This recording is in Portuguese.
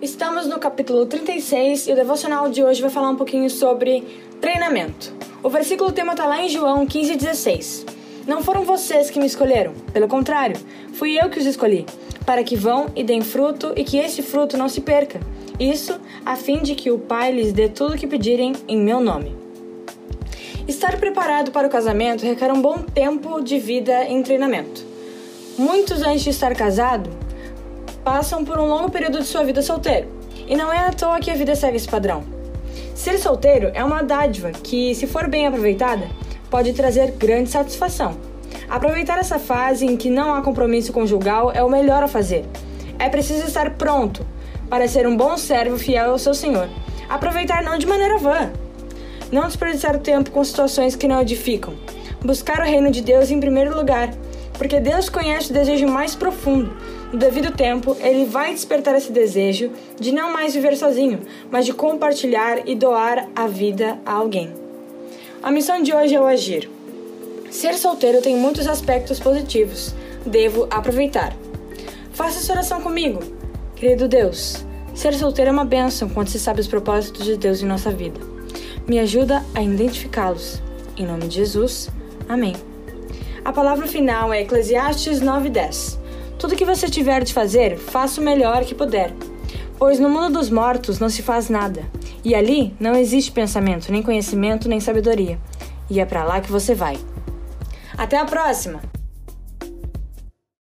Estamos no capítulo 36 e o devocional de hoje vai falar um pouquinho sobre treinamento. O versículo tema está lá em João 15,16. Não foram vocês que me escolheram, pelo contrário, fui eu que os escolhi, para que vão e deem fruto e que esse fruto não se perca. Isso a fim de que o Pai lhes dê tudo o que pedirem em meu nome. Estar preparado para o casamento requer um bom tempo de vida em treinamento. Muitos, antes de estar casado, passam por um longo período de sua vida solteiro. E não é à toa que a vida segue esse padrão. Ser solteiro é uma dádiva que, se for bem aproveitada, pode trazer grande satisfação. Aproveitar essa fase em que não há compromisso conjugal é o melhor a fazer. É preciso estar pronto para ser um bom servo fiel ao seu Senhor. Aproveitar não de maneira vã. Não desperdiçar o tempo com situações que não edificam. Buscar o reino de Deus em primeiro lugar porque Deus conhece o desejo mais profundo. No devido tempo, Ele vai despertar esse desejo de não mais viver sozinho, mas de compartilhar e doar a vida a alguém. A missão de hoje é o agir. Ser solteiro tem muitos aspectos positivos. Devo aproveitar. Faça essa oração comigo. Querido Deus, ser solteiro é uma bênção quando se sabe os propósitos de Deus em nossa vida. Me ajuda a identificá-los. Em nome de Jesus. Amém. A palavra final é Eclesiastes 9:10. Tudo que você tiver de fazer, faça o melhor que puder. Pois no mundo dos mortos não se faz nada, e ali não existe pensamento, nem conhecimento, nem sabedoria. E é para lá que você vai. Até a próxima!